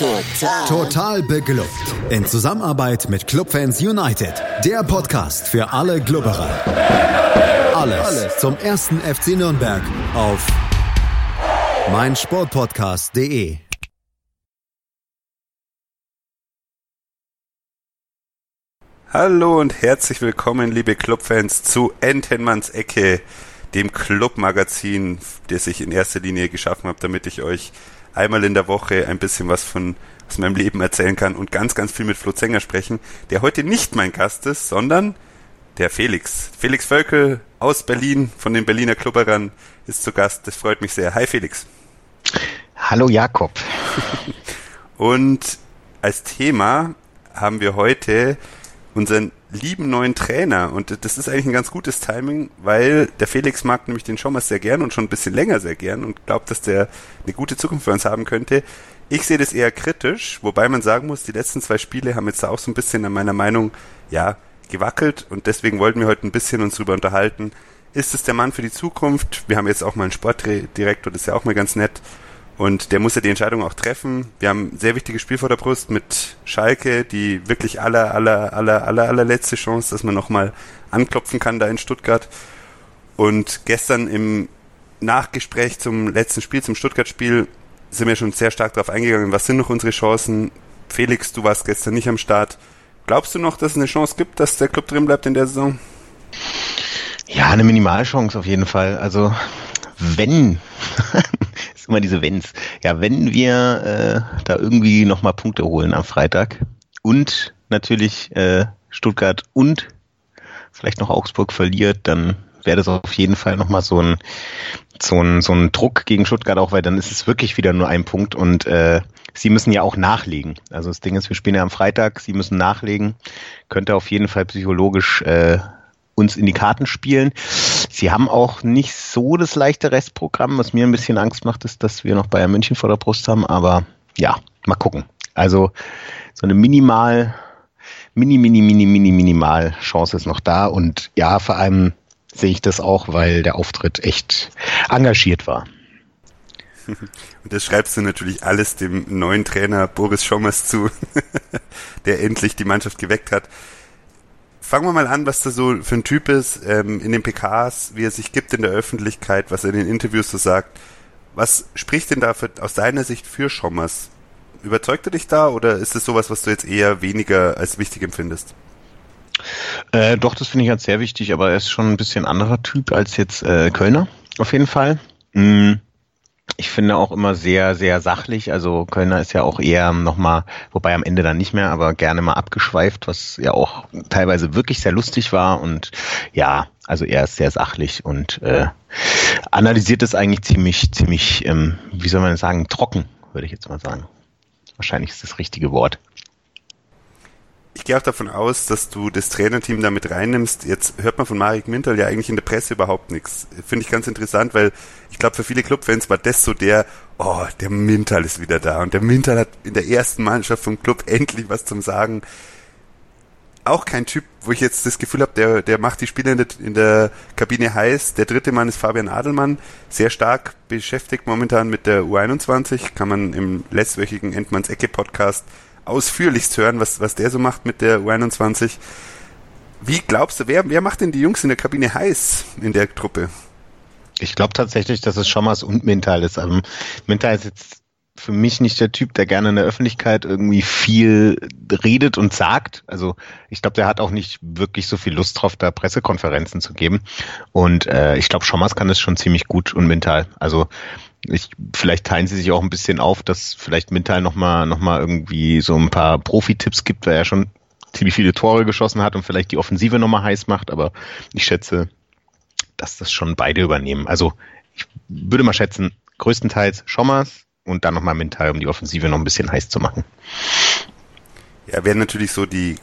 Total. Total beglückt. In Zusammenarbeit mit Clubfans United. Der Podcast für alle Glubberer. Alles, Alles zum ersten FC Nürnberg auf meinsportpodcast.de. Hallo und herzlich willkommen, liebe Clubfans, zu Entenmanns Ecke, dem Clubmagazin, das ich in erster Linie geschaffen habe, damit ich euch einmal in der Woche ein bisschen was von aus meinem Leben erzählen kann und ganz, ganz viel mit Flo Zenger sprechen, der heute nicht mein Gast ist, sondern der Felix. Felix Völkel aus Berlin von den Berliner Klubberern ist zu Gast. Das freut mich sehr. Hi Felix. Hallo Jakob. und als Thema haben wir heute unseren lieben neuen Trainer. Und das ist eigentlich ein ganz gutes Timing, weil der Felix mag nämlich den Schommers sehr gern und schon ein bisschen länger sehr gern und glaubt, dass der eine gute Zukunft für uns haben könnte. Ich sehe das eher kritisch, wobei man sagen muss, die letzten zwei Spiele haben jetzt auch so ein bisschen an meiner Meinung, ja, gewackelt und deswegen wollten wir heute ein bisschen uns drüber unterhalten. Ist es der Mann für die Zukunft? Wir haben jetzt auch mal einen Sportdirektor, das ist ja auch mal ganz nett. Und der muss ja die Entscheidung auch treffen. Wir haben ein sehr wichtiges Spiel vor der Brust mit Schalke, die wirklich aller, aller, aller, aller, allerletzte Chance, dass man nochmal anklopfen kann da in Stuttgart. Und gestern im Nachgespräch zum letzten Spiel, zum Stuttgart-Spiel, sind wir schon sehr stark darauf eingegangen, was sind noch unsere Chancen. Felix, du warst gestern nicht am Start. Glaubst du noch, dass es eine Chance gibt, dass der Club drin bleibt in der Saison? Ja, eine Minimalchance auf jeden Fall. Also wenn immer diese Wenns. Ja, wenn wir äh, da irgendwie nochmal Punkte holen am Freitag und natürlich äh, Stuttgart und vielleicht noch Augsburg verliert, dann wäre das auf jeden Fall nochmal so ein, so, ein, so ein Druck gegen Stuttgart auch, weil dann ist es wirklich wieder nur ein Punkt und äh, sie müssen ja auch nachlegen. Also das Ding ist, wir spielen ja am Freitag, sie müssen nachlegen. Könnte auf jeden Fall psychologisch äh, uns in die Karten spielen. Sie haben auch nicht so das leichte Restprogramm. Was mir ein bisschen Angst macht, ist, dass wir noch Bayern München vor der Brust haben. Aber ja, mal gucken. Also so eine minimal, mini, mini, mini, mini, minimal Chance ist noch da. Und ja, vor allem sehe ich das auch, weil der Auftritt echt engagiert war. Und das schreibst du natürlich alles dem neuen Trainer Boris Schommers zu, der endlich die Mannschaft geweckt hat fangen wir mal an, was da so für ein Typ ist ähm, in den PKs, wie er sich gibt in der Öffentlichkeit, was er in den Interviews so sagt. Was spricht denn da für, aus deiner Sicht für Schommers? Überzeugt er dich da oder ist es sowas, was du jetzt eher weniger als wichtig empfindest? Äh, doch, das finde ich halt sehr wichtig, aber er ist schon ein bisschen anderer Typ als jetzt äh, Kölner, auf jeden Fall. Mhm ich finde auch immer sehr, sehr sachlich. Also Kölner ist ja auch eher nochmal, wobei am Ende dann nicht mehr, aber gerne mal abgeschweift, was ja auch teilweise wirklich sehr lustig war. Und ja, also er ist sehr sachlich und äh, analysiert es eigentlich ziemlich, ziemlich, ähm, wie soll man sagen, trocken, würde ich jetzt mal sagen. Wahrscheinlich ist das richtige Wort ich gehe auch davon aus, dass du das Trainerteam damit reinnimmst. Jetzt hört man von Marek Mintal ja eigentlich in der Presse überhaupt nichts. Finde ich ganz interessant, weil ich glaube, für viele Clubfans war das so der, oh, der Mintal ist wieder da. Und der Mintal hat in der ersten Mannschaft vom Club endlich was zum Sagen. Auch kein Typ, wo ich jetzt das Gefühl habe, der, der macht die Spiele in der, in der Kabine heiß. Der dritte Mann ist Fabian Adelmann, sehr stark beschäftigt momentan mit der U21, kann man im letztwöchigen Endmanns Ecke Podcast ausführlichst hören, was, was der so macht mit der U21. Wie glaubst du, wer, wer macht denn die Jungs in der Kabine heiß in der Truppe? Ich glaube tatsächlich, dass es Schommers und Mental ist. Aber Mental ist jetzt für mich nicht der Typ, der gerne in der Öffentlichkeit irgendwie viel redet und sagt. Also ich glaube, der hat auch nicht wirklich so viel Lust drauf, da Pressekonferenzen zu geben. Und äh, ich glaube, Schommers kann es schon ziemlich gut und mental. Also ich, vielleicht teilen sie sich auch ein bisschen auf, dass vielleicht Mintal nochmal noch mal irgendwie so ein paar Profi-Tipps gibt, weil er schon ziemlich viele Tore geschossen hat und vielleicht die Offensive nochmal heiß macht, aber ich schätze, dass das schon beide übernehmen. Also ich würde mal schätzen, größtenteils Schommers und dann nochmal Mintal, um die Offensive noch ein bisschen heiß zu machen. Ja, wäre natürlich so die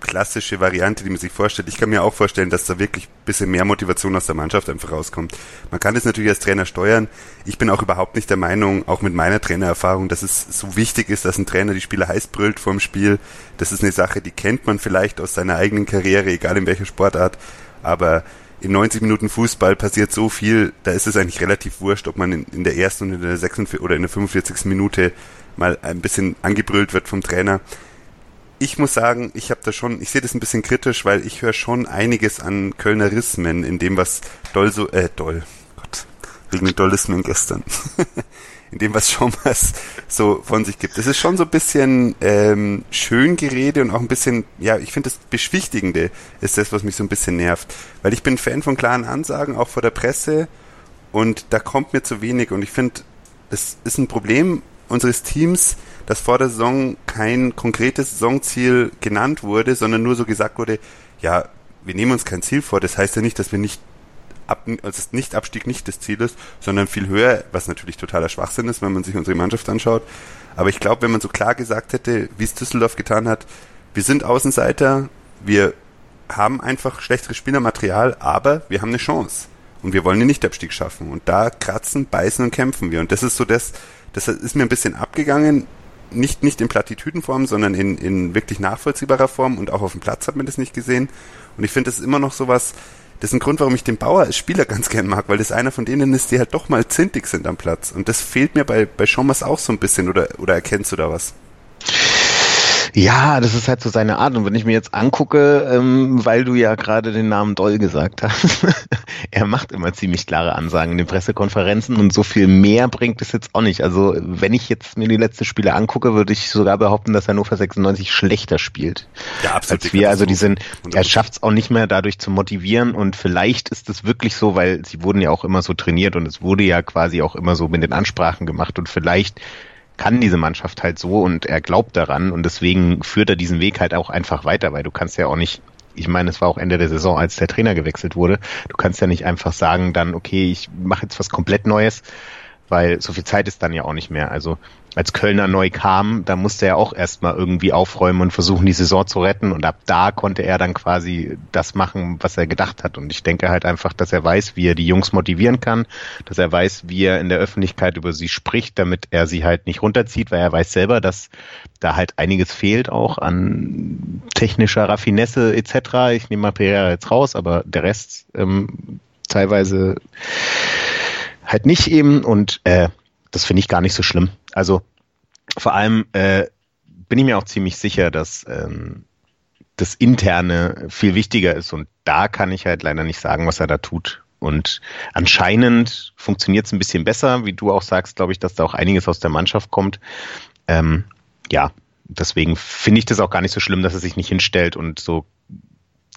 klassische Variante, die man sich vorstellt. Ich kann mir auch vorstellen, dass da wirklich bisschen mehr Motivation aus der Mannschaft einfach rauskommt. Man kann das natürlich als Trainer steuern. Ich bin auch überhaupt nicht der Meinung, auch mit meiner Trainererfahrung, dass es so wichtig ist, dass ein Trainer die Spieler heiß brüllt vor dem Spiel. Das ist eine Sache, die kennt man vielleicht aus seiner eigenen Karriere, egal in welcher Sportart. Aber in 90 Minuten Fußball passiert so viel, da ist es eigentlich relativ wurscht, ob man in, in der ersten und in der 46 oder in der 45. Minute mal ein bisschen angebrüllt wird vom Trainer. Ich muss sagen, ich habe da schon, ich sehe das ein bisschen kritisch, weil ich höre schon einiges an Kölnerismen in dem, was Doll so, äh, Doll, Gott, wegen Dollismen gestern. in dem, was Schommers so von sich gibt. Das ist schon so ein bisschen ähm, Schöngerede und auch ein bisschen, ja, ich finde das Beschwichtigende ist das, was mich so ein bisschen nervt. Weil ich bin Fan von klaren Ansagen, auch vor der Presse, und da kommt mir zu wenig. Und ich finde, es ist ein Problem unseres Teams, dass vor der Saison kein konkretes Saisonziel genannt wurde, sondern nur so gesagt wurde, ja, wir nehmen uns kein Ziel vor. Das heißt ja nicht, dass wir nicht Ab, also nicht Abstieg nicht das Ziel ist, sondern viel höher, was natürlich totaler Schwachsinn ist, wenn man sich unsere Mannschaft anschaut. Aber ich glaube, wenn man so klar gesagt hätte, wie es Düsseldorf getan hat, wir sind Außenseiter, wir haben einfach schlechteres Spielermaterial, aber wir haben eine Chance. Und wir wollen den Nichtabstieg schaffen. Und da kratzen, beißen und kämpfen wir. Und das ist so das, das ist mir ein bisschen abgegangen. Nicht, nicht in Plattitüdenform, sondern in, in wirklich nachvollziehbarer Form. Und auch auf dem Platz hat man das nicht gesehen. Und ich finde, das ist immer noch sowas, das ist ein Grund, warum ich den Bauer als Spieler ganz gern mag, weil das einer von denen ist, die halt doch mal zintig sind am Platz. Und das fehlt mir bei, bei Schommers auch so ein bisschen, oder, oder erkennst du da was? Ja, das ist halt so seine Art. Und wenn ich mir jetzt angucke, ähm, weil du ja gerade den Namen Doll gesagt hast, er macht immer ziemlich klare Ansagen in den Pressekonferenzen und so viel mehr bringt es jetzt auch nicht. Also wenn ich jetzt mir die letzten Spiele angucke, würde ich sogar behaupten, dass Hannover 96 schlechter spielt. Ja, absolut. Als wir, also die sind, er schafft es auch nicht mehr dadurch zu motivieren und vielleicht ist es wirklich so, weil sie wurden ja auch immer so trainiert und es wurde ja quasi auch immer so mit den Ansprachen gemacht und vielleicht kann diese Mannschaft halt so und er glaubt daran und deswegen führt er diesen Weg halt auch einfach weiter, weil du kannst ja auch nicht ich meine, es war auch Ende der Saison, als der Trainer gewechselt wurde. Du kannst ja nicht einfach sagen, dann, okay, ich mache jetzt was komplett Neues, weil so viel Zeit ist dann ja auch nicht mehr. Also als Kölner neu kam, da musste er auch erstmal irgendwie aufräumen und versuchen, die Saison zu retten. Und ab da konnte er dann quasi das machen, was er gedacht hat. Und ich denke halt einfach, dass er weiß, wie er die Jungs motivieren kann, dass er weiß, wie er in der Öffentlichkeit über sie spricht, damit er sie halt nicht runterzieht, weil er weiß selber, dass da halt einiges fehlt auch an technischer Raffinesse etc. Ich nehme mal Pereira jetzt raus, aber der Rest ähm, teilweise halt nicht eben. Und äh, das finde ich gar nicht so schlimm. Also vor allem äh, bin ich mir auch ziemlich sicher, dass ähm, das Interne viel wichtiger ist und da kann ich halt leider nicht sagen, was er da tut. Und anscheinend funktioniert es ein bisschen besser, wie du auch sagst, glaube ich, dass da auch einiges aus der Mannschaft kommt. Ähm, ja, deswegen finde ich das auch gar nicht so schlimm, dass er sich nicht hinstellt und so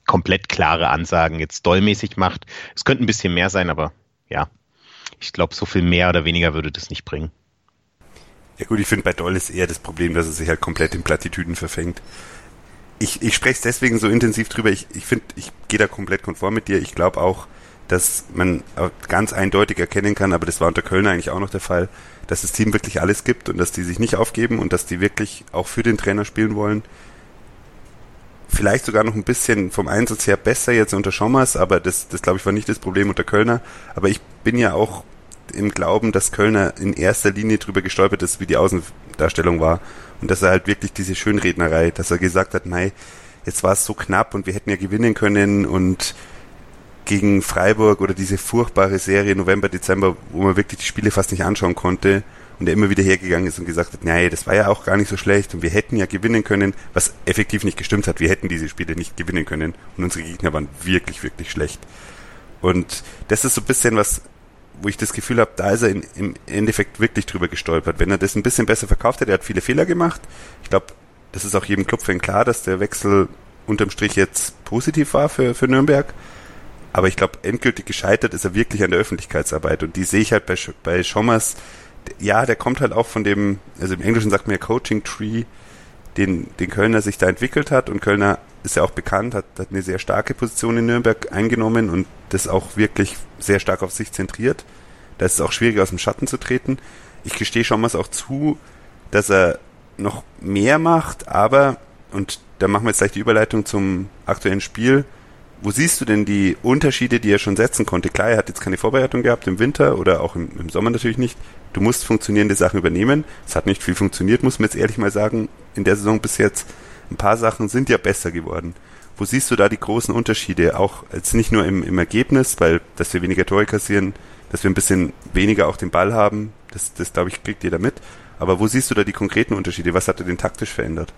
komplett klare Ansagen jetzt dollmäßig macht. Es könnte ein bisschen mehr sein, aber ja, ich glaube, so viel mehr oder weniger würde das nicht bringen. Ja gut, ich finde bei Doll ist eher das Problem, dass er sich halt komplett in Plattitüden verfängt. Ich, ich spreche es deswegen so intensiv drüber. Ich, ich finde, ich gehe da komplett konform mit dir. Ich glaube auch, dass man ganz eindeutig erkennen kann, aber das war unter Köln eigentlich auch noch der Fall, dass das Team wirklich alles gibt und dass die sich nicht aufgeben und dass die wirklich auch für den Trainer spielen wollen. Vielleicht sogar noch ein bisschen vom Einsatz her besser jetzt unter Schommers, aber das, das glaube ich war nicht das Problem unter Kölner. Aber ich bin ja auch im Glauben, dass Kölner in erster Linie drüber gestolpert ist, wie die Außendarstellung war. Und dass er halt wirklich diese Schönrednerei, dass er gesagt hat, nein, jetzt war es so knapp und wir hätten ja gewinnen können und gegen Freiburg oder diese furchtbare Serie November, Dezember, wo man wirklich die Spiele fast nicht anschauen konnte und er immer wieder hergegangen ist und gesagt hat, nein, das war ja auch gar nicht so schlecht und wir hätten ja gewinnen können, was effektiv nicht gestimmt hat. Wir hätten diese Spiele nicht gewinnen können und unsere Gegner waren wirklich, wirklich schlecht. Und das ist so ein bisschen was, wo ich das Gefühl habe, da ist er in, im Endeffekt wirklich drüber gestolpert. Wenn er das ein bisschen besser verkauft hätte, er hat viele Fehler gemacht. Ich glaube, das ist auch jedem Clubfan klar, dass der Wechsel unterm Strich jetzt positiv war für, für Nürnberg. Aber ich glaube, endgültig gescheitert ist er wirklich an der Öffentlichkeitsarbeit. Und die sehe ich halt bei, bei Schommers. Ja, der kommt halt auch von dem, also im Englischen sagt man ja Coaching Tree, den, den Kölner sich da entwickelt hat. Und Kölner ist ja auch bekannt, hat, hat eine sehr starke Position in Nürnberg eingenommen und das auch wirklich sehr stark auf sich zentriert. Da ist es auch schwierig, aus dem Schatten zu treten. Ich gestehe schon mal auch zu, dass er noch mehr macht, aber, und da machen wir jetzt gleich die Überleitung zum aktuellen Spiel, wo siehst du denn die Unterschiede, die er schon setzen konnte? Klar, er hat jetzt keine Vorbereitung gehabt im Winter oder auch im, im Sommer natürlich nicht. Du musst funktionierende Sachen übernehmen. Es hat nicht viel funktioniert, muss man jetzt ehrlich mal sagen, in der Saison bis jetzt ein paar Sachen sind ja besser geworden. Wo siehst du da die großen Unterschiede? Auch als nicht nur im, im Ergebnis, weil dass wir weniger Tore kassieren, dass wir ein bisschen weniger auch den Ball haben, das, das glaube ich, kriegt jeder mit. Aber wo siehst du da die konkreten Unterschiede? Was hat er denn taktisch verändert?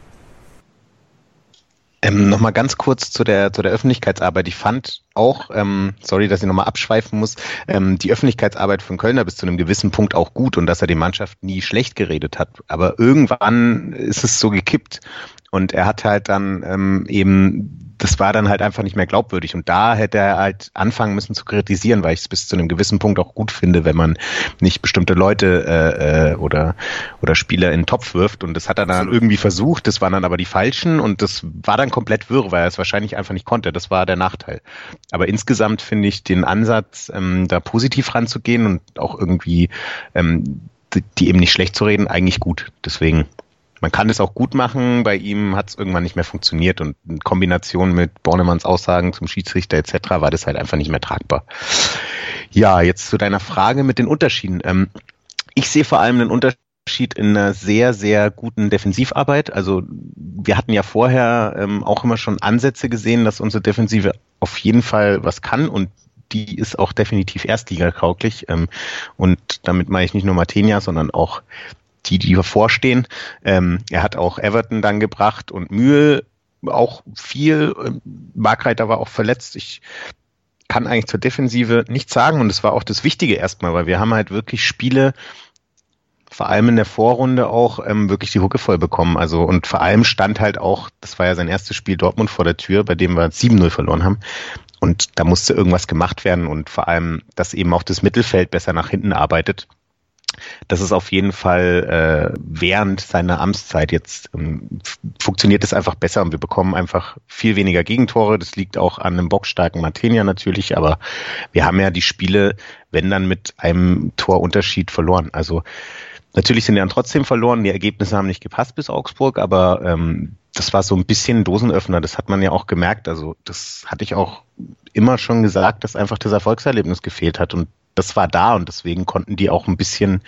Ähm, nochmal ganz kurz zu der, zu der Öffentlichkeitsarbeit. Ich fand auch, ähm, sorry, dass ich nochmal abschweifen muss, ähm, die Öffentlichkeitsarbeit von Kölner bis zu einem gewissen Punkt auch gut und dass er die Mannschaft nie schlecht geredet hat. Aber irgendwann ist es so gekippt. Und er hat halt dann ähm, eben das war dann halt einfach nicht mehr glaubwürdig. Und da hätte er halt anfangen müssen zu kritisieren, weil ich es bis zu einem gewissen Punkt auch gut finde, wenn man nicht bestimmte Leute äh, äh, oder, oder Spieler in den Topf wirft. Und das hat er dann irgendwie versucht, das waren dann aber die falschen und das war dann komplett wirr, weil er es wahrscheinlich einfach nicht konnte. Das war der Nachteil. Aber insgesamt finde ich den Ansatz, ähm, da positiv ranzugehen und auch irgendwie ähm, die eben nicht schlecht zu reden, eigentlich gut. Deswegen man kann es auch gut machen. Bei ihm hat es irgendwann nicht mehr funktioniert und in Kombination mit Bornemanns Aussagen zum Schiedsrichter etc. war das halt einfach nicht mehr tragbar. Ja, jetzt zu deiner Frage mit den Unterschieden. Ähm, ich sehe vor allem einen Unterschied in einer sehr, sehr guten Defensivarbeit. Also wir hatten ja vorher ähm, auch immer schon Ansätze gesehen, dass unsere Defensive auf jeden Fall was kann und die ist auch definitiv erstligakauglich. Ähm, und damit meine ich nicht nur Martenia, sondern auch die, die bevorstehen. Ähm, er hat auch Everton dann gebracht und Mühl auch viel. Markreiter war auch verletzt. Ich kann eigentlich zur Defensive nichts sagen und es war auch das Wichtige erstmal, weil wir haben halt wirklich Spiele, vor allem in der Vorrunde auch ähm, wirklich die Hucke voll bekommen. Also und vor allem stand halt auch, das war ja sein erstes Spiel Dortmund vor der Tür, bei dem wir 7-0 verloren haben. Und da musste irgendwas gemacht werden und vor allem, dass eben auch das Mittelfeld besser nach hinten arbeitet das ist auf jeden Fall äh, während seiner Amtszeit jetzt ähm, funktioniert es einfach besser und wir bekommen einfach viel weniger Gegentore. Das liegt auch an einem bockstarken Martenia natürlich, aber wir haben ja die Spiele, wenn dann mit einem Torunterschied verloren. Also natürlich sind wir dann trotzdem verloren. Die Ergebnisse haben nicht gepasst bis Augsburg, aber ähm, das war so ein bisschen Dosenöffner. Das hat man ja auch gemerkt. Also das hatte ich auch immer schon gesagt, dass einfach das Erfolgserlebnis gefehlt hat und das war da und deswegen konnten die auch ein bisschen,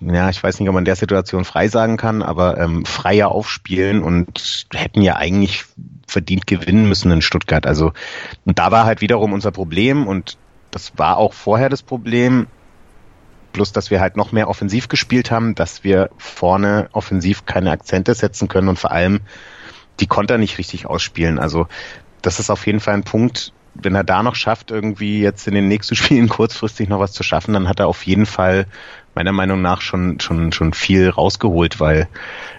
ja, ich weiß nicht, ob man der Situation frei sagen kann, aber ähm, freier aufspielen und hätten ja eigentlich verdient gewinnen müssen in Stuttgart. Also, und da war halt wiederum unser Problem und das war auch vorher das Problem, plus dass wir halt noch mehr offensiv gespielt haben, dass wir vorne offensiv keine Akzente setzen können und vor allem die Konter nicht richtig ausspielen. Also das ist auf jeden Fall ein Punkt, wenn er da noch schafft, irgendwie jetzt in den nächsten Spielen kurzfristig noch was zu schaffen, dann hat er auf jeden Fall meiner Meinung nach schon, schon, schon viel rausgeholt, weil,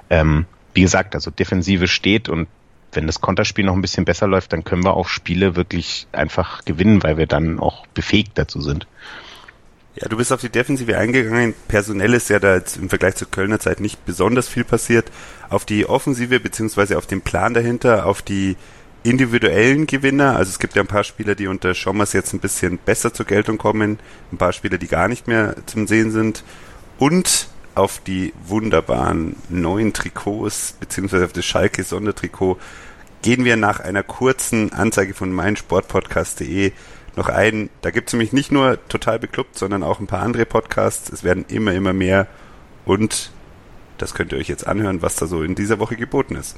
ähm, wie gesagt, also Defensive steht und wenn das Konterspiel noch ein bisschen besser läuft, dann können wir auch Spiele wirklich einfach gewinnen, weil wir dann auch befähigt dazu sind. Ja, du bist auf die Defensive eingegangen. Personell ist ja da jetzt im Vergleich zur Kölner Zeit nicht besonders viel passiert. Auf die Offensive beziehungsweise auf den Plan dahinter, auf die individuellen Gewinner. Also es gibt ja ein paar Spieler, die unter Schommers jetzt ein bisschen besser zur Geltung kommen, ein paar Spieler, die gar nicht mehr zum Sehen sind und auf die wunderbaren neuen Trikots beziehungsweise auf das Schalke Sondertrikot gehen wir nach einer kurzen Anzeige von meinsportpodcast.de noch ein. Da gibt es nämlich nicht nur total beklubbt, sondern auch ein paar andere Podcasts. Es werden immer, immer mehr und das könnt ihr euch jetzt anhören, was da so in dieser Woche geboten ist.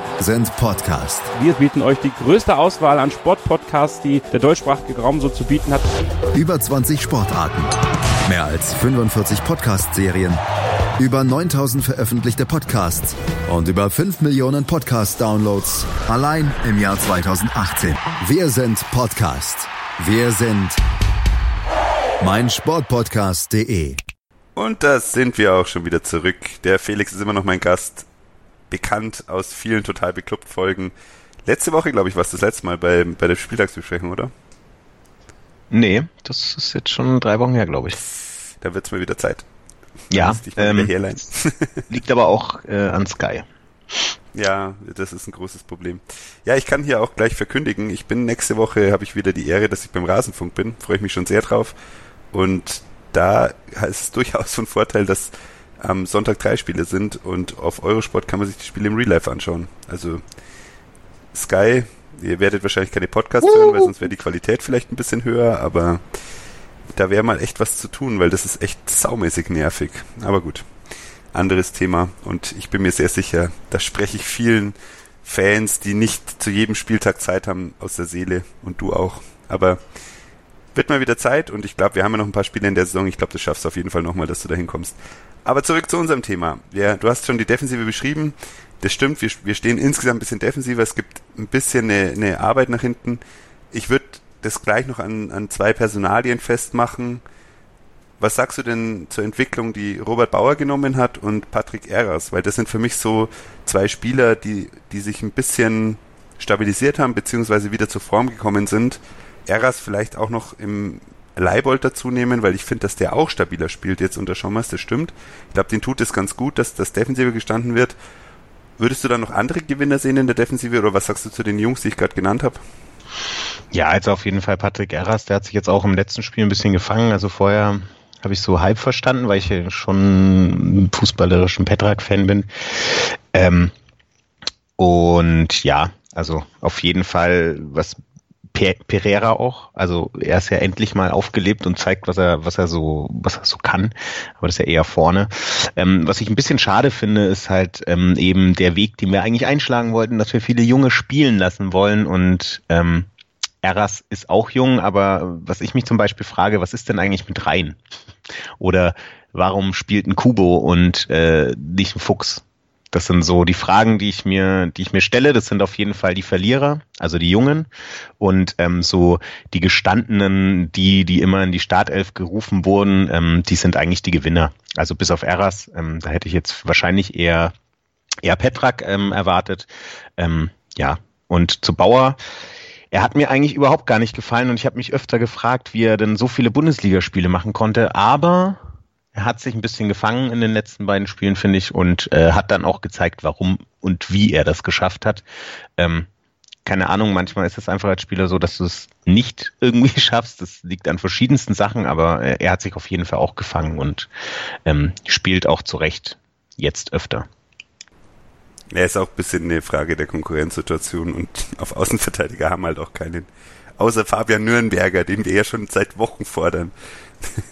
sind Podcast. Wir bieten euch die größte Auswahl an Sportpodcasts, die der deutschsprachige Raum so zu bieten hat. Über 20 Sportarten, mehr als 45 Podcast-Serien, über 9000 veröffentlichte Podcasts und über 5 Millionen Podcast-Downloads allein im Jahr 2018. Wir sind Podcast. Wir sind mein Sportpodcast.de. Und da sind wir auch schon wieder zurück. Der Felix ist immer noch mein Gast. Bekannt aus vielen total bekloppt Folgen. Letzte Woche, glaube ich, war es das letzte Mal bei, bei der Spieltagsbesprechung, oder? Nee, das ist jetzt schon drei Wochen her, glaube ich. Da wird es mal wieder Zeit. Ja, ähm, liegt aber auch äh, an Sky. Ja, das ist ein großes Problem. Ja, ich kann hier auch gleich verkündigen, ich bin nächste Woche, habe ich wieder die Ehre, dass ich beim Rasenfunk bin. Freue ich mich schon sehr drauf. Und da ist es durchaus von Vorteil, dass am Sonntag drei Spiele sind und auf Eurosport kann man sich die Spiele im Real Life anschauen. Also Sky, ihr werdet wahrscheinlich keine Podcasts hören, weil sonst wäre die Qualität vielleicht ein bisschen höher, aber da wäre mal echt was zu tun, weil das ist echt saumäßig nervig. Aber gut anderes Thema. Und ich bin mir sehr sicher, da spreche ich vielen Fans, die nicht zu jedem Spieltag Zeit haben, aus der Seele. Und du auch. Aber wird mal wieder Zeit und ich glaube, wir haben ja noch ein paar Spiele in der Saison. Ich glaube, das schaffst du auf jeden Fall nochmal, dass du da hinkommst. Aber zurück zu unserem Thema. Ja, du hast schon die Defensive beschrieben. Das stimmt, wir, wir stehen insgesamt ein bisschen defensiver. Es gibt ein bisschen eine, eine Arbeit nach hinten. Ich würde das gleich noch an, an zwei Personalien festmachen. Was sagst du denn zur Entwicklung, die Robert Bauer genommen hat und Patrick Eras? Weil das sind für mich so zwei Spieler, die, die sich ein bisschen stabilisiert haben, beziehungsweise wieder zur Form gekommen sind. Eras vielleicht auch noch im Leibold dazu nehmen, weil ich finde, dass der auch stabiler spielt jetzt unter Schommers, das stimmt. Ich glaube, den tut es ganz gut, dass das Defensive gestanden wird. Würdest du da noch andere Gewinner sehen in der Defensive oder was sagst du zu den Jungs, die ich gerade genannt habe? Ja, also auf jeden Fall Patrick Eras, der hat sich jetzt auch im letzten Spiel ein bisschen gefangen. Also vorher habe ich so halb verstanden, weil ich ja schon fußballerischen Petrak-Fan bin. Ähm, und ja, also auf jeden Fall, was Pereira auch, also er ist ja endlich mal aufgelebt und zeigt, was er, was er so, was er so kann, aber das ist ja eher vorne. Ähm, was ich ein bisschen schade finde, ist halt ähm, eben der Weg, den wir eigentlich einschlagen wollten, dass wir viele Junge spielen lassen wollen und ähm, Eras ist auch jung, aber was ich mich zum Beispiel frage, was ist denn eigentlich mit Rhein? Oder warum spielt ein Kubo und äh, nicht ein Fuchs? Das sind so die Fragen, die ich mir, die ich mir stelle. Das sind auf jeden Fall die Verlierer, also die Jungen und ähm, so die gestandenen, die, die immer in die Startelf gerufen wurden, ähm, die sind eigentlich die Gewinner. Also bis auf Eras, ähm, da hätte ich jetzt wahrscheinlich eher eher Petrak ähm, erwartet. Ähm, ja und zu Bauer er hat mir eigentlich überhaupt gar nicht gefallen und ich habe mich öfter gefragt, wie er denn so viele Bundesligaspiele machen konnte, aber er hat sich ein bisschen gefangen in den letzten beiden Spielen, finde ich, und äh, hat dann auch gezeigt, warum und wie er das geschafft hat. Ähm, keine Ahnung, manchmal ist es einfach als Spieler so, dass du es nicht irgendwie schaffst. Das liegt an verschiedensten Sachen, aber äh, er hat sich auf jeden Fall auch gefangen und ähm, spielt auch zu Recht jetzt öfter. Ja, ist auch ein bisschen eine Frage der Konkurrenzsituation und auf Außenverteidiger haben halt auch keinen. Außer Fabian Nürnberger, den wir ja schon seit Wochen fordern.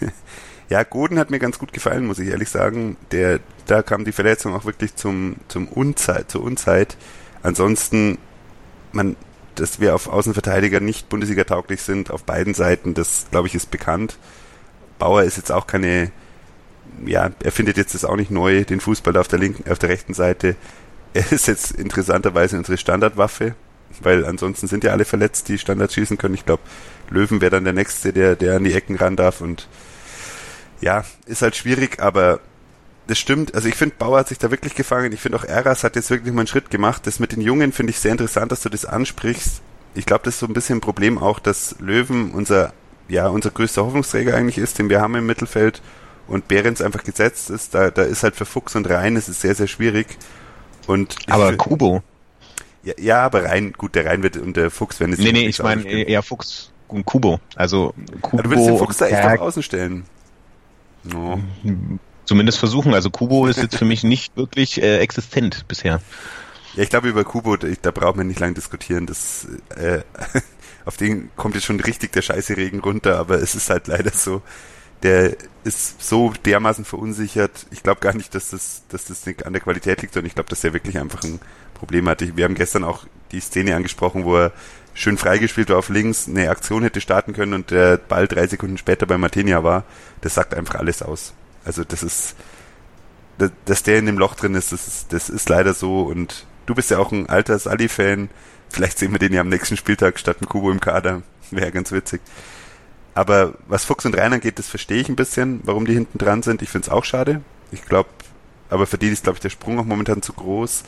ja, Goden hat mir ganz gut gefallen, muss ich ehrlich sagen. Der, da kam die Verletzung auch wirklich zum, zum Unzeit, zur Unzeit. Ansonsten, man, dass wir auf Außenverteidiger nicht Bundesliga tauglich sind, auf beiden Seiten, das glaube ich ist bekannt. Bauer ist jetzt auch keine, ja, er findet jetzt das auch nicht neu, den Fußball auf der linken, auf der rechten Seite er ist jetzt interessanterweise unsere Standardwaffe, weil ansonsten sind ja alle verletzt, die Standard schießen können. Ich glaube, Löwen wäre dann der Nächste, der, der an die Ecken ran darf und ja, ist halt schwierig, aber das stimmt. Also ich finde, Bauer hat sich da wirklich gefangen. Ich finde auch Eras hat jetzt wirklich mal einen Schritt gemacht. Das mit den Jungen finde ich sehr interessant, dass du das ansprichst. Ich glaube, das ist so ein bisschen ein Problem auch, dass Löwen unser, ja, unser größter Hoffnungsträger eigentlich ist, den wir haben im Mittelfeld und Behrens einfach gesetzt ist. Da, da ist halt für Fuchs und Rhein ist es sehr, sehr schwierig. Und aber Kubo. Ja, ja, aber rein, gut, der Rein wird und der Fuchs werden jetzt. Nee, nee, ich meine eher Fuchs und Kubo. Also Kubo. Ja, du willst den Fuchs da echt auf außen stellen. No. Zumindest versuchen. Also Kubo ist jetzt für mich nicht wirklich äh, existent bisher. Ja, ich glaube über Kubo, da braucht man nicht lange diskutieren. Das, äh, auf den kommt jetzt schon richtig der scheiße Regen runter, aber es ist halt leider so der ist so dermaßen verunsichert. Ich glaube gar nicht, dass das, dass das an der Qualität liegt, sondern ich glaube, dass er wirklich einfach ein Problem hatte. Wir haben gestern auch die Szene angesprochen, wo er schön freigespielt war auf links, eine Aktion hätte starten können und der Ball drei Sekunden später bei Martinia war. Das sagt einfach alles aus. Also das ist, dass der in dem Loch drin ist, das ist, das ist leider so und du bist ja auch ein alter Sally-Fan. Vielleicht sehen wir den ja am nächsten Spieltag statt ein Kubo im Kader. Wäre ganz witzig. Aber was Fuchs und Rhein angeht, das verstehe ich ein bisschen, warum die hinten dran sind. Ich finde es auch schade. Ich glaube, aber für die ist, glaube ich, der Sprung auch momentan zu groß.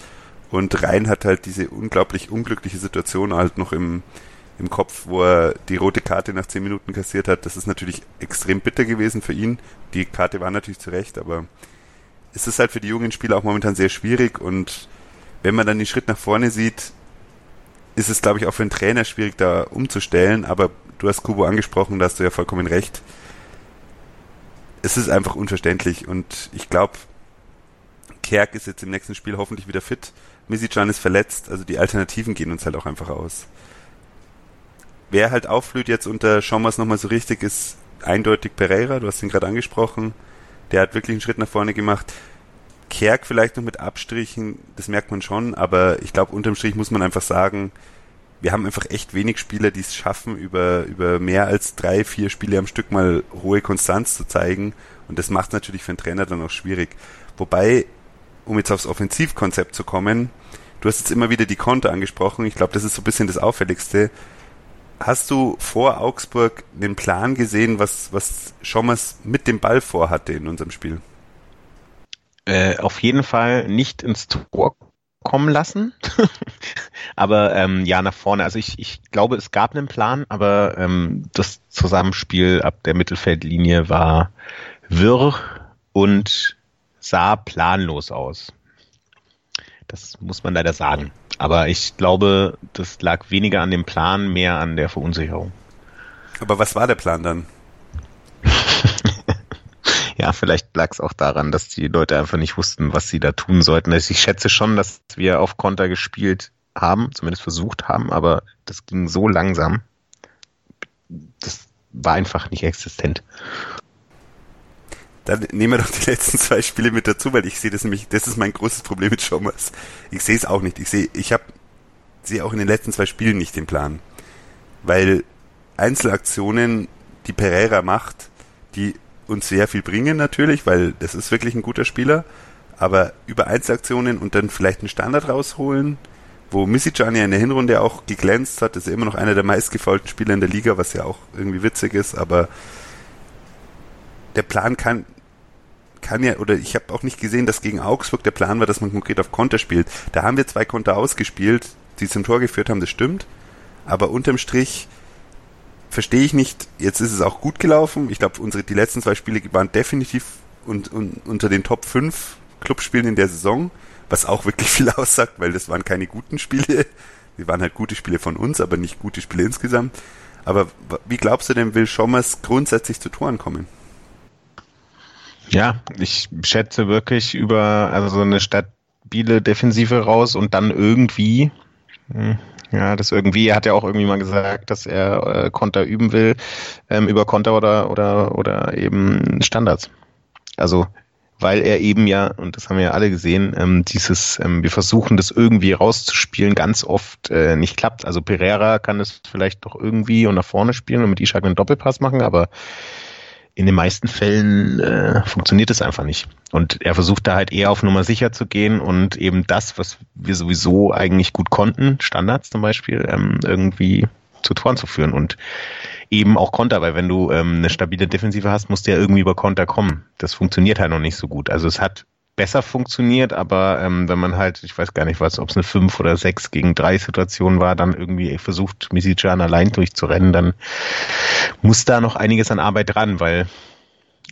Und Rhein hat halt diese unglaublich unglückliche Situation halt noch im, im Kopf, wo er die rote Karte nach zehn Minuten kassiert hat. Das ist natürlich extrem bitter gewesen für ihn. Die Karte war natürlich zurecht, aber es ist halt für die jungen Spieler auch momentan sehr schwierig und wenn man dann den Schritt nach vorne sieht, ist es, glaube ich, auch für einen Trainer schwierig, da umzustellen. Aber du hast Kubo angesprochen, da hast du ja vollkommen recht. Es ist einfach unverständlich und ich glaube, Kerk ist jetzt im nächsten Spiel hoffentlich wieder fit. Misicjan ist verletzt, also die Alternativen gehen uns halt auch einfach aus. Wer halt aufblüht jetzt unter Schommers nochmal so richtig, ist eindeutig Pereira, du hast ihn gerade angesprochen. Der hat wirklich einen Schritt nach vorne gemacht. Kerk vielleicht noch mit Abstrichen, das merkt man schon, aber ich glaube, unterm Strich muss man einfach sagen, wir haben einfach echt wenig Spieler, die es schaffen, über, über mehr als drei, vier Spiele am Stück mal hohe Konstanz zu zeigen. Und das macht es natürlich für einen Trainer dann auch schwierig. Wobei, um jetzt aufs Offensivkonzept zu kommen, du hast jetzt immer wieder die Konter angesprochen. Ich glaube, das ist so ein bisschen das Auffälligste. Hast du vor Augsburg den Plan gesehen, was, was Schommers mit dem Ball vorhatte in unserem Spiel? Äh, auf jeden Fall nicht ins Tor kommen lassen. aber ähm, ja, nach vorne. Also ich, ich glaube, es gab einen Plan, aber ähm, das Zusammenspiel ab der Mittelfeldlinie war wirr und sah planlos aus. Das muss man leider sagen. Aber ich glaube, das lag weniger an dem Plan, mehr an der Verunsicherung. Aber was war der Plan dann? ja, vielleicht lag es auch daran, dass die Leute einfach nicht wussten, was sie da tun sollten. Also ich schätze schon, dass wir auf Konter gespielt haben, zumindest versucht haben, aber das ging so langsam. Das war einfach nicht existent. Dann nehmen wir doch die letzten zwei Spiele mit dazu, weil ich sehe das nämlich, das ist mein großes Problem mit Schommers. Ich sehe es auch nicht. Ich sehe, ich habe sehe auch in den letzten zwei Spielen nicht den Plan. Weil Einzelaktionen, die Pereira macht, die uns sehr viel bringen natürlich, weil das ist wirklich ein guter Spieler. Aber über Einzelaktionen und dann vielleicht einen Standard rausholen, wo Misicjan ja in der Hinrunde auch geglänzt hat, ist er immer noch einer der meistgefolgten Spieler in der Liga, was ja auch irgendwie witzig ist, aber der Plan kann, kann ja, oder ich habe auch nicht gesehen, dass gegen Augsburg der Plan war, dass man konkret auf Konter spielt. Da haben wir zwei Konter ausgespielt, die zum Tor geführt haben, das stimmt. Aber unterm Strich verstehe ich nicht, jetzt ist es auch gut gelaufen. Ich glaube, unsere die letzten zwei Spiele waren definitiv und, und, unter den Top 5 Clubspielen in der Saison, was auch wirklich viel aussagt, weil das waren keine guten Spiele. Die waren halt gute Spiele von uns, aber nicht gute Spiele insgesamt. Aber wie glaubst du denn, will Schommers grundsätzlich zu Toren kommen? Ja, ich schätze wirklich über also so eine stabile Defensive raus und dann irgendwie, hm, ja, das irgendwie, er hat ja auch irgendwie mal gesagt, dass er äh, Konter üben will, ähm, über Konter oder, oder, oder eben Standards. Also, weil er eben ja, und das haben wir ja alle gesehen, ähm, dieses, ähm, wir versuchen das irgendwie rauszuspielen, ganz oft äh, nicht klappt. Also Pereira kann es vielleicht doch irgendwie und nach vorne spielen und mit Ishak einen Doppelpass machen, aber in den meisten Fällen äh, funktioniert es einfach nicht. Und er versucht da halt eher auf Nummer sicher zu gehen und eben das, was wir sowieso eigentlich gut konnten, Standards zum Beispiel, ähm, irgendwie zu Toren zu führen und eben auch Konter, weil wenn du ähm, eine stabile Defensive hast, musst du ja irgendwie über Konter kommen. Das funktioniert halt noch nicht so gut. Also es hat besser funktioniert, aber ähm, wenn man halt, ich weiß gar nicht was, ob es eine 5 oder 6 gegen 3 Situation war, dann irgendwie versucht, Misicjan allein durchzurennen, dann muss da noch einiges an Arbeit dran, weil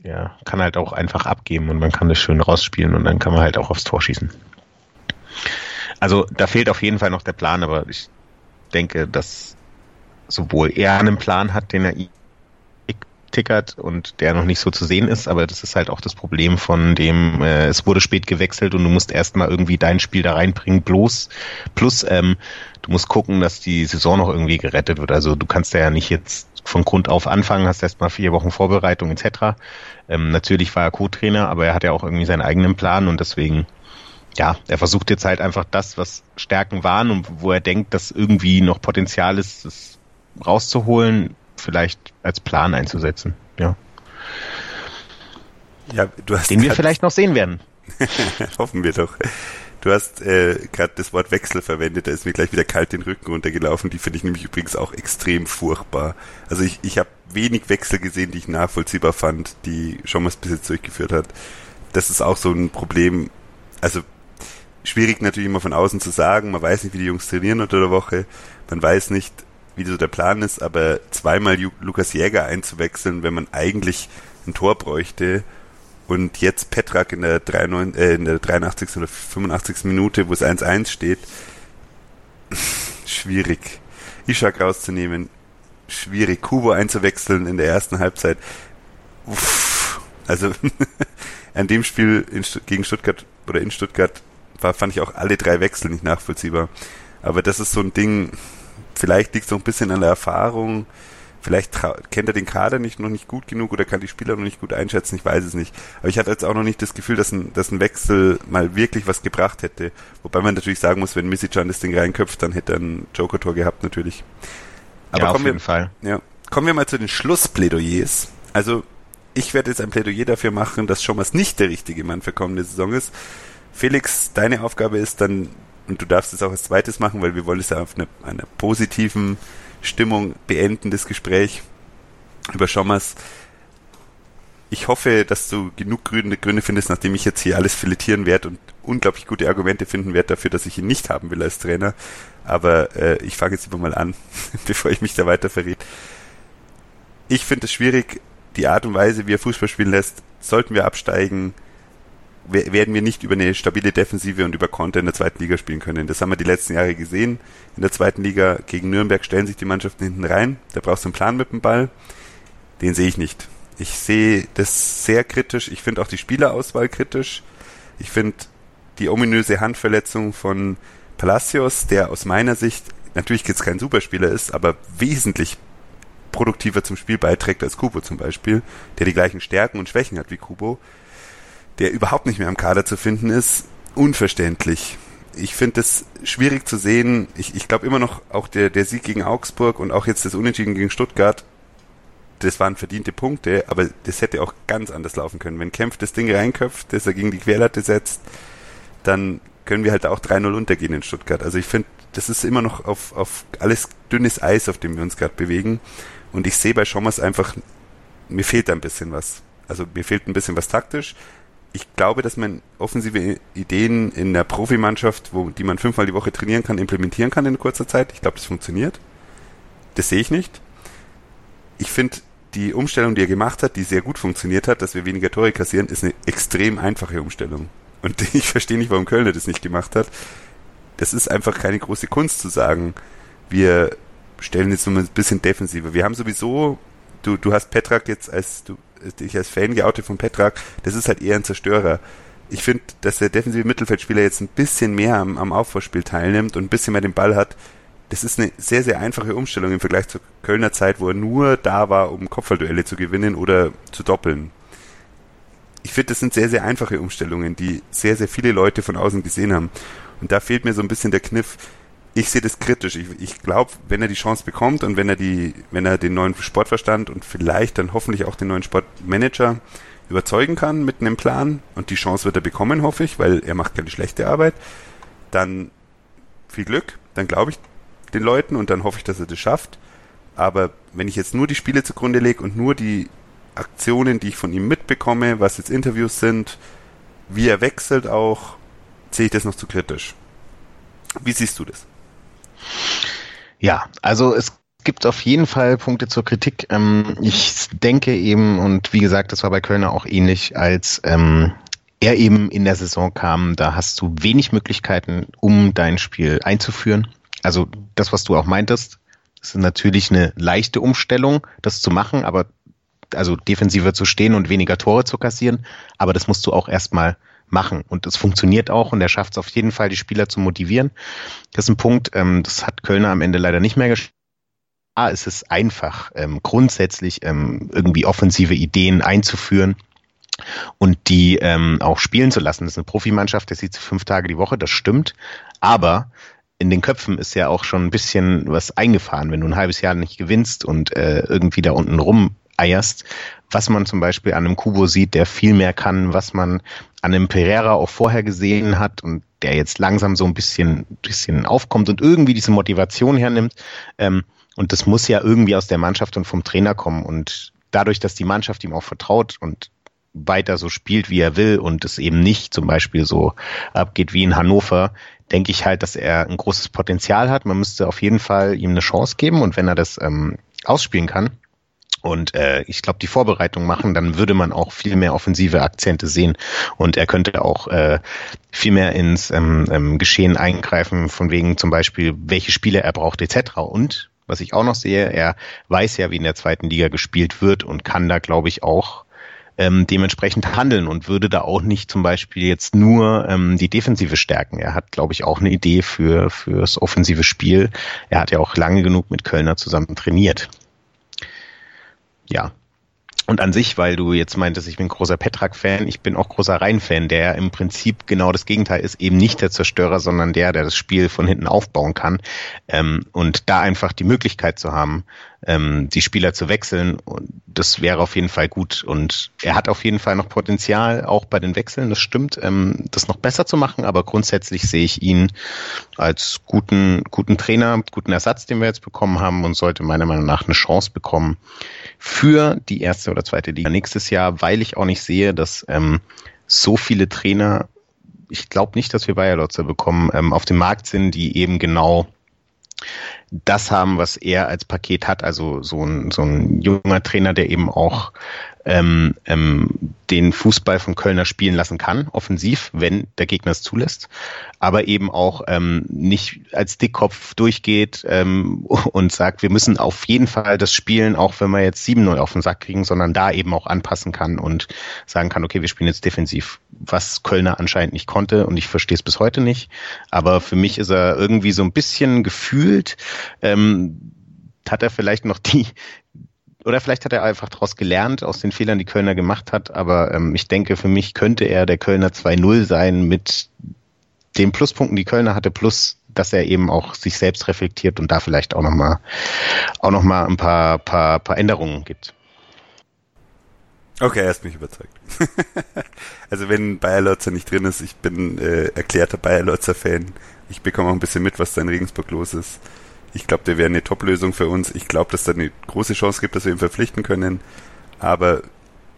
ja, kann halt auch einfach abgeben und man kann das schön rausspielen und dann kann man halt auch aufs Tor schießen. Also da fehlt auf jeden Fall noch der Plan, aber ich denke, dass sowohl er einen Plan hat, den er tickert und der noch nicht so zu sehen ist, aber das ist halt auch das Problem von dem, äh, es wurde spät gewechselt und du musst erstmal irgendwie dein Spiel da reinbringen, bloß plus ähm, du musst gucken, dass die Saison noch irgendwie gerettet wird. Also du kannst ja nicht jetzt von Grund auf anfangen, hast erstmal vier Wochen Vorbereitung etc. Ähm, natürlich war er Co-Trainer, aber er hat ja auch irgendwie seinen eigenen Plan und deswegen ja, er versucht jetzt halt einfach das, was Stärken waren und wo er denkt, dass irgendwie noch Potenzial ist, das rauszuholen, vielleicht als Plan einzusetzen. Ja. Ja, du hast Den wir vielleicht noch sehen werden. Hoffen wir doch. Du hast äh, gerade das Wort Wechsel verwendet, da ist mir gleich wieder kalt den Rücken runtergelaufen. Die finde ich nämlich übrigens auch extrem furchtbar. Also ich, ich habe wenig Wechsel gesehen, die ich nachvollziehbar fand, die Schommers bis jetzt durchgeführt hat. Das ist auch so ein Problem. Also schwierig natürlich immer von außen zu sagen. Man weiß nicht, wie die Jungs trainieren unter der Woche. Man weiß nicht, wie so der Plan ist, aber zweimal Lukas Jäger einzuwechseln, wenn man eigentlich ein Tor bräuchte und jetzt Petrak in der, 39, äh, in der 83. oder 85. Minute, wo es 1-1 steht, schwierig. Ishak rauszunehmen, schwierig. Kubo einzuwechseln in der ersten Halbzeit. Uff. Also an dem Spiel in, gegen Stuttgart oder in Stuttgart war, fand ich auch alle drei Wechsel nicht nachvollziehbar. Aber das ist so ein Ding, vielleicht liegt es noch ein bisschen an der Erfahrung, vielleicht kennt er den Kader nicht noch nicht gut genug oder kann die Spieler noch nicht gut einschätzen, ich weiß es nicht. Aber ich hatte jetzt auch noch nicht das Gefühl, dass ein, dass ein Wechsel mal wirklich was gebracht hätte. Wobei man natürlich sagen muss, wenn Misicjan das Ding reinköpft, dann hätte er ein Joker-Tor gehabt natürlich. Aber ja, auf jeden wir, Fall. Ja, kommen wir mal zu den Schlussplädoyers. Also ich werde jetzt ein Plädoyer dafür machen, dass Schommers nicht der richtige Mann für kommende Saison ist. Felix, deine Aufgabe ist dann, und du darfst es auch als zweites machen, weil wir wollen es auf eine, einer positiven Stimmung beenden, das Gespräch über Schommers. Ich hoffe, dass du genug Gründe, Gründe findest, nachdem ich jetzt hier alles filetieren werde und unglaublich gute Argumente finden werde dafür, dass ich ihn nicht haben will als Trainer. Aber äh, ich fange jetzt lieber mal an, bevor ich mich da weiter verrät. Ich finde es schwierig, die Art und Weise, wie er Fußball spielen lässt, sollten wir absteigen, werden wir nicht über eine stabile Defensive und über Konter in der zweiten Liga spielen können. Das haben wir die letzten Jahre gesehen. In der zweiten Liga gegen Nürnberg stellen sich die Mannschaften hinten rein. Da brauchst du einen Plan mit dem Ball. Den sehe ich nicht. Ich sehe das sehr kritisch. Ich finde auch die Spielerauswahl kritisch. Ich finde die ominöse Handverletzung von Palacios, der aus meiner Sicht natürlich jetzt kein Superspieler ist, aber wesentlich produktiver zum Spiel beiträgt als Kubo zum Beispiel, der die gleichen Stärken und Schwächen hat wie Kubo, der überhaupt nicht mehr am Kader zu finden ist, unverständlich. Ich finde es schwierig zu sehen. Ich, ich glaube immer noch, auch der, der Sieg gegen Augsburg und auch jetzt das Unentschieden gegen Stuttgart, das waren verdiente Punkte, aber das hätte auch ganz anders laufen können. Wenn Kempf das Ding reinköpft, das er gegen die Querlatte setzt, dann können wir halt auch 3-0 untergehen in Stuttgart. Also ich finde, das ist immer noch auf, auf alles dünnes Eis, auf dem wir uns gerade bewegen. Und ich sehe bei Schommers einfach, mir fehlt ein bisschen was. Also mir fehlt ein bisschen was taktisch. Ich glaube, dass man offensive Ideen in der Profimannschaft, wo, die man fünfmal die Woche trainieren kann, implementieren kann in kurzer Zeit. Ich glaube, das funktioniert. Das sehe ich nicht. Ich finde, die Umstellung, die er gemacht hat, die sehr gut funktioniert hat, dass wir weniger Tore kassieren, ist eine extrem einfache Umstellung. Und ich verstehe nicht, warum Kölner das nicht gemacht hat. Das ist einfach keine große Kunst zu sagen, wir stellen jetzt nur ein bisschen defensiver. Wir haben sowieso, du, du hast Petrak jetzt als, du, dich als Fan geoutet von Petrak, das ist halt eher ein Zerstörer. Ich finde, dass der defensive Mittelfeldspieler jetzt ein bisschen mehr am, am Aufbauspiel teilnimmt und ein bisschen mehr den Ball hat. Das ist eine sehr, sehr einfache Umstellung im Vergleich zur Kölner Zeit, wo er nur da war, um Kopfballduelle zu gewinnen oder zu doppeln. Ich finde, das sind sehr, sehr einfache Umstellungen, die sehr, sehr viele Leute von außen gesehen haben. Und da fehlt mir so ein bisschen der Kniff ich sehe das kritisch. Ich, ich glaube, wenn er die Chance bekommt und wenn er die, wenn er den neuen Sportverstand und vielleicht dann hoffentlich auch den neuen Sportmanager überzeugen kann mit einem Plan und die Chance wird er bekommen, hoffe ich, weil er macht keine schlechte Arbeit, dann viel Glück, dann glaube ich den Leuten und dann hoffe ich, dass er das schafft. Aber wenn ich jetzt nur die Spiele zugrunde lege und nur die Aktionen, die ich von ihm mitbekomme, was jetzt Interviews sind, wie er wechselt auch, sehe ich das noch zu kritisch. Wie siehst du das? Ja, also es gibt auf jeden Fall Punkte zur Kritik. Ähm, ich denke eben, und wie gesagt, das war bei Kölner auch ähnlich, als ähm, er eben in der Saison kam, da hast du wenig Möglichkeiten, um dein Spiel einzuführen. Also das, was du auch meintest, ist natürlich eine leichte Umstellung, das zu machen, aber also defensiver zu stehen und weniger Tore zu kassieren. Aber das musst du auch erstmal machen. Und es funktioniert auch und er schafft es auf jeden Fall, die Spieler zu motivieren. Das ist ein Punkt, ähm, das hat Kölner am Ende leider nicht mehr geschafft. Ah, es ist einfach, ähm, grundsätzlich ähm, irgendwie offensive Ideen einzuführen und die ähm, auch spielen zu lassen. Das ist eine Profimannschaft, der sieht fünf Tage die Woche, das stimmt. Aber in den Köpfen ist ja auch schon ein bisschen was eingefahren, wenn du ein halbes Jahr nicht gewinnst und äh, irgendwie da unten rum eierst, was man zum Beispiel an einem Kubo sieht, der viel mehr kann, was man an einem Pereira auch vorher gesehen hat und der jetzt langsam so ein bisschen, bisschen aufkommt und irgendwie diese Motivation hernimmt. Ähm, und das muss ja irgendwie aus der Mannschaft und vom Trainer kommen. Und dadurch, dass die Mannschaft ihm auch vertraut und weiter so spielt, wie er will und es eben nicht zum Beispiel so abgeht wie in Hannover, denke ich halt, dass er ein großes Potenzial hat. Man müsste auf jeden Fall ihm eine Chance geben und wenn er das ähm, ausspielen kann, und äh, ich glaube, die Vorbereitung machen, dann würde man auch viel mehr offensive Akzente sehen und er könnte auch äh, viel mehr ins ähm, ähm, Geschehen eingreifen, von wegen zum Beispiel, welche Spiele er braucht etc. Und was ich auch noch sehe, er weiß ja, wie in der zweiten Liga gespielt wird und kann da, glaube ich, auch ähm, dementsprechend handeln und würde da auch nicht zum Beispiel jetzt nur ähm, die Defensive stärken. Er hat, glaube ich, auch eine Idee für fürs offensive Spiel. Er hat ja auch lange genug mit Kölner zusammen trainiert ja. Und an sich, weil du jetzt meintest, ich bin großer Petrak-Fan, ich bin auch großer Rhein-Fan, der im Prinzip genau das Gegenteil ist, eben nicht der Zerstörer, sondern der, der das Spiel von hinten aufbauen kann. Ähm, und da einfach die Möglichkeit zu haben, ähm, die Spieler zu wechseln, und das wäre auf jeden Fall gut. Und er hat auf jeden Fall noch Potenzial, auch bei den Wechseln, das stimmt, ähm, das noch besser zu machen, aber grundsätzlich sehe ich ihn als guten, guten Trainer, guten Ersatz, den wir jetzt bekommen haben und sollte meiner Meinung nach eine Chance bekommen, für die erste oder zweite Liga nächstes Jahr, weil ich auch nicht sehe, dass ähm, so viele Trainer, ich glaube nicht, dass wir Bayer Lotzer bekommen, ähm, auf dem Markt sind, die eben genau das haben, was er als Paket hat. Also so ein, so ein junger Trainer, der eben auch ähm, ähm, den Fußball von Kölner spielen lassen kann, offensiv, wenn der Gegner es zulässt, aber eben auch ähm, nicht als Dickkopf durchgeht ähm, und sagt, wir müssen auf jeden Fall das spielen, auch wenn wir jetzt 7-0 auf den Sack kriegen, sondern da eben auch anpassen kann und sagen kann, okay, wir spielen jetzt defensiv, was Kölner anscheinend nicht konnte. Und ich verstehe es bis heute nicht, aber für mich ist er irgendwie so ein bisschen gefühlt, ähm, hat er vielleicht noch die, oder vielleicht hat er einfach daraus gelernt aus den Fehlern, die Kölner gemacht hat. Aber ähm, ich denke, für mich könnte er der Kölner 2-0 sein mit den Pluspunkten, die Kölner hatte, plus dass er eben auch sich selbst reflektiert und da vielleicht auch nochmal auch noch mal ein paar, paar, paar Änderungen gibt. Okay, er hast mich überzeugt. also wenn Bayer Lotzer nicht drin ist, ich bin äh, erklärter Bayer Lotzer Fan. Ich bekomme auch ein bisschen mit, was da in Regensburg los ist. Ich glaube, der wäre eine Top-Lösung für uns. Ich glaube, dass da eine große Chance gibt, dass wir ihn verpflichten können. Aber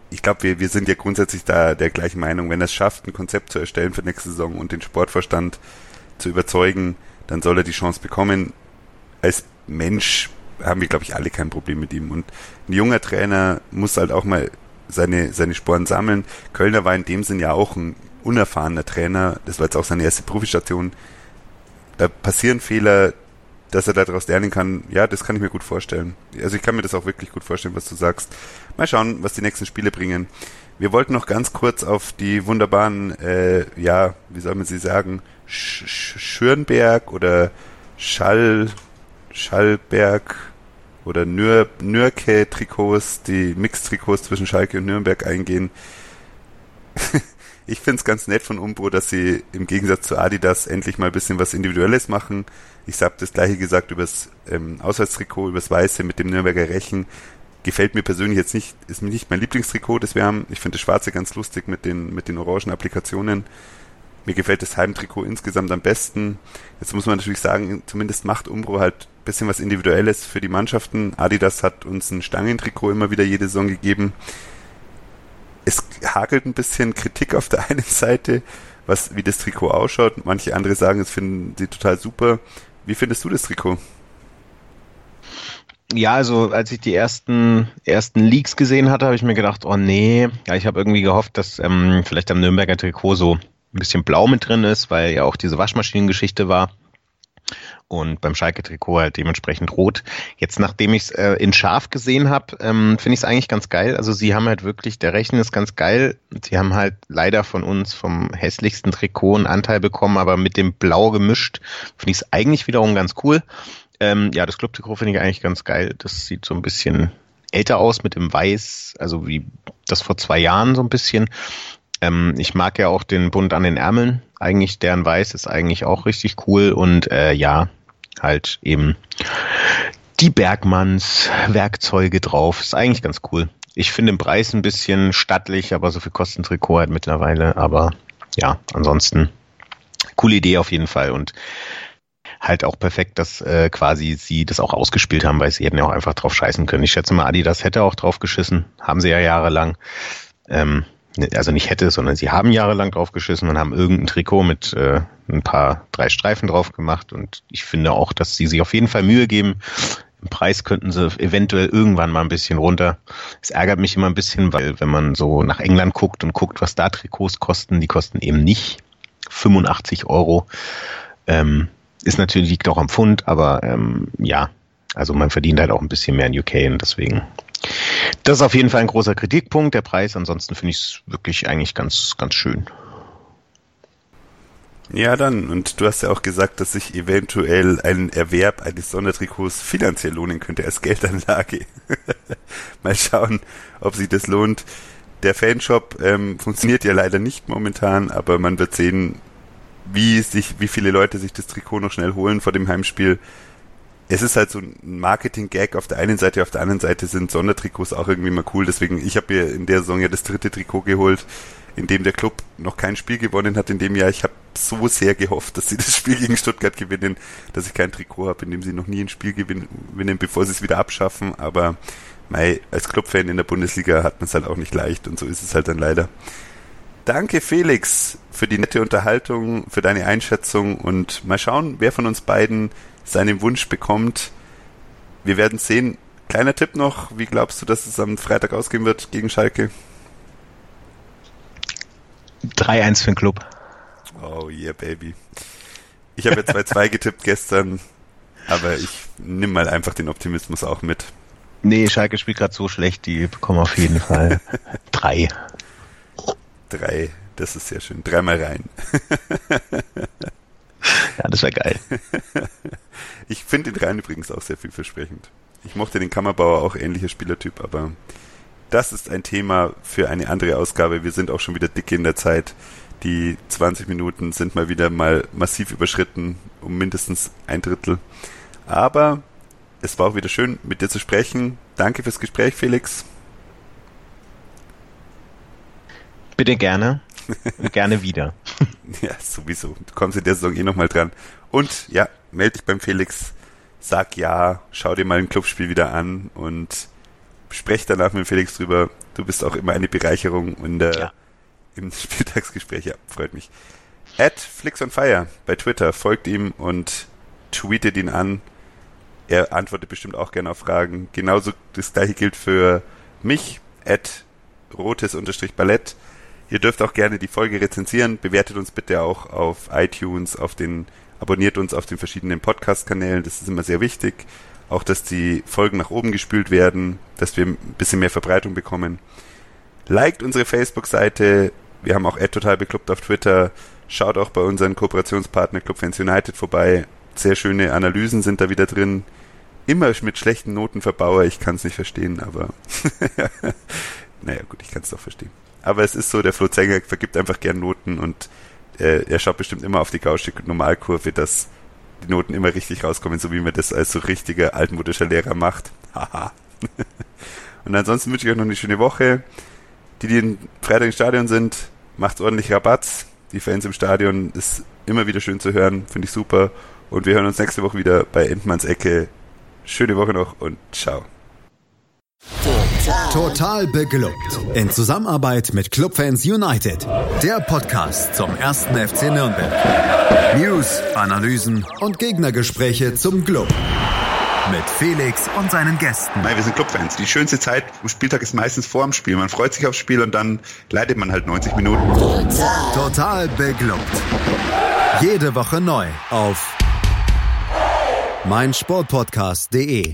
ich glaube, wir, wir sind ja grundsätzlich da der gleichen Meinung. Wenn er es schafft, ein Konzept zu erstellen für nächste Saison und den Sportverstand zu überzeugen, dann soll er die Chance bekommen. Als Mensch haben wir, glaube ich, alle kein Problem mit ihm. Und ein junger Trainer muss halt auch mal seine, seine Sporen sammeln. Kölner war in dem Sinn ja auch ein unerfahrener Trainer. Das war jetzt auch seine erste Profistation. Da passieren Fehler, dass er daraus lernen kann, ja, das kann ich mir gut vorstellen. Also ich kann mir das auch wirklich gut vorstellen, was du sagst. Mal schauen, was die nächsten Spiele bringen. Wir wollten noch ganz kurz auf die wunderbaren, äh, ja, wie soll man sie sagen, Sch Schürnberg oder Schall, Schallberg oder Nür Nürke-Trikots, die Mix-Trikots zwischen Schalke und Nürnberg eingehen. ich find's ganz nett von Umbro, dass sie im Gegensatz zu Adidas endlich mal ein bisschen was Individuelles machen. Ich habe das gleiche gesagt übers ähm, Auswärtstrikot, übers Weiße mit dem Nürnberger Rechen. Gefällt mir persönlich jetzt nicht, ist mir nicht mein Lieblingstrikot, das wir haben. Ich finde das Schwarze ganz lustig mit den, mit den orangen Applikationen. Mir gefällt das Heimtrikot insgesamt am besten. Jetzt muss man natürlich sagen, zumindest macht Umbro halt bisschen was Individuelles für die Mannschaften. Adidas hat uns ein Stangentrikot immer wieder jede Saison gegeben. Es hakelt ein bisschen Kritik auf der einen Seite, was, wie das Trikot ausschaut. Manche andere sagen, es finden sie total super. Wie findest du das Trikot? Ja, also als ich die ersten ersten Leaks gesehen hatte, habe ich mir gedacht, oh nee, ja, ich habe irgendwie gehofft, dass ähm, vielleicht am Nürnberger Trikot so ein bisschen blau mit drin ist, weil ja auch diese Waschmaschinengeschichte war. Und beim Schalke-Trikot halt dementsprechend rot. Jetzt, nachdem ich es äh, in scharf gesehen habe, ähm, finde ich es eigentlich ganz geil. Also sie haben halt wirklich, der Rechnen ist ganz geil. Sie haben halt leider von uns vom hässlichsten Trikot einen Anteil bekommen, aber mit dem Blau gemischt finde ich es eigentlich wiederum ganz cool. Ähm, ja, das Club-Trikot finde ich eigentlich ganz geil. Das sieht so ein bisschen älter aus mit dem Weiß, also wie das vor zwei Jahren so ein bisschen. Ähm, ich mag ja auch den Bund an den Ärmeln. Eigentlich deren Weiß ist eigentlich auch richtig cool und äh, ja, halt eben die Bergmanns Werkzeuge drauf. Ist eigentlich ganz cool. Ich finde den Preis ein bisschen stattlich, aber so viel kostet ein Trikot halt mittlerweile. Aber ja, ansonsten coole Idee auf jeden Fall und halt auch perfekt, dass äh, quasi sie das auch ausgespielt haben, weil sie hätten ja auch einfach drauf scheißen können. Ich schätze mal, Adidas hätte auch drauf geschissen, haben sie ja jahrelang. Ähm, also nicht hätte, sondern sie haben jahrelang drauf geschissen und haben irgendein Trikot mit äh, ein paar drei Streifen drauf gemacht und ich finde auch, dass sie sich auf jeden Fall Mühe geben. Im Preis könnten sie eventuell irgendwann mal ein bisschen runter. Es ärgert mich immer ein bisschen, weil wenn man so nach England guckt und guckt, was da Trikots kosten, die kosten eben nicht 85 Euro. Ähm, ist natürlich, liegt auch am Pfund, aber ähm, ja, also man verdient halt auch ein bisschen mehr in UK und deswegen. Das ist auf jeden Fall ein großer Kritikpunkt, der Preis. Ansonsten finde ich es wirklich eigentlich ganz, ganz schön. Ja, dann. Und du hast ja auch gesagt, dass sich eventuell ein Erwerb eines Sondertrikots finanziell lohnen könnte als Geldanlage. Mal schauen, ob sich das lohnt. Der Fanshop ähm, funktioniert ja leider nicht momentan, aber man wird sehen, wie sich, wie viele Leute sich das Trikot noch schnell holen vor dem Heimspiel. Es ist halt so ein Marketing-Gag auf der einen Seite, auf der anderen Seite sind Sondertrikots auch irgendwie mal cool. Deswegen, ich habe mir in der Saison ja das dritte Trikot geholt, in dem der Club noch kein Spiel gewonnen hat in dem Jahr. Ich habe so sehr gehofft, dass sie das Spiel gegen Stuttgart gewinnen, dass ich kein Trikot habe, in dem sie noch nie ein Spiel gewinnen, bevor sie es wieder abschaffen. Aber mei, als Clubfan in der Bundesliga hat man es halt auch nicht leicht und so ist es halt dann leider. Danke Felix für die nette Unterhaltung, für deine Einschätzung und mal schauen, wer von uns beiden seinen Wunsch bekommt. Wir werden sehen. Kleiner Tipp noch, wie glaubst du, dass es am Freitag ausgehen wird gegen Schalke? 3-1 für den Club. Oh yeah, baby. Ich habe ja 2-2 getippt gestern, aber ich nimm mal einfach den Optimismus auch mit. Nee, Schalke spielt gerade so schlecht, die bekommen auf jeden Fall drei. Drei, das ist sehr schön. Dreimal rein. ja, das wäre geil. Ich finde den Rhein übrigens auch sehr vielversprechend. Ich mochte den Kammerbauer auch ähnlicher Spielertyp, aber das ist ein Thema für eine andere Ausgabe. Wir sind auch schon wieder dicke in der Zeit. Die 20 Minuten sind mal wieder mal massiv überschritten, um mindestens ein Drittel. Aber es war auch wieder schön, mit dir zu sprechen. Danke fürs Gespräch, Felix. Bitte gerne. Gerne wieder. ja, sowieso. Du kommst in der Saison eh nochmal dran. Und ja, melde dich beim Felix, sag ja, schau dir mal ein Clubspiel wieder an und sprech danach mit Felix drüber. Du bist auch immer eine Bereicherung in der, ja. im Spieltagsgespräch. Ja, freut mich. At Flix on Fire bei Twitter. Folgt ihm und tweetet ihn an. Er antwortet bestimmt auch gerne auf Fragen. Genauso das gleiche gilt für mich. At rotes-ballett. Ihr dürft auch gerne die Folge rezensieren. Bewertet uns bitte auch auf iTunes, auf den, abonniert uns auf den verschiedenen Podcast-Kanälen. Das ist immer sehr wichtig. Auch, dass die Folgen nach oben gespült werden, dass wir ein bisschen mehr Verbreitung bekommen. Liked unsere Facebook-Seite. Wir haben auch total beklubbt auf Twitter. Schaut auch bei unseren Kooperationspartner Club Fans United vorbei. Sehr schöne Analysen sind da wieder drin. Immer mit schlechten Noten für Bauer. Ich kann es nicht verstehen, aber naja, gut, ich kann es doch verstehen. Aber es ist so, der Flo Zenger vergibt einfach gern Noten und äh, er schaut bestimmt immer auf die gaussche Normalkurve, dass die Noten immer richtig rauskommen, so wie man das als so richtiger altmodischer Lehrer macht. Haha. und ansonsten wünsche ich euch noch eine schöne Woche. Die, die in Freitag im Stadion sind, macht's ordentlich Rabatz. Die Fans im Stadion ist immer wieder schön zu hören, finde ich super. Und wir hören uns nächste Woche wieder bei Endmanns Ecke. Schöne Woche noch und ciao. Total beglückt. In Zusammenarbeit mit Clubfans United. Der Podcast zum ersten FC Nürnberg. News, Analysen und Gegnergespräche zum Club. Mit Felix und seinen Gästen. Nein, wir sind Clubfans. Die schönste Zeit am Spieltag ist meistens vor dem Spiel. Man freut sich aufs Spiel und dann leidet man halt 90 Minuten. Total, Total beglückt. Jede Woche neu auf meinsportpodcast.de.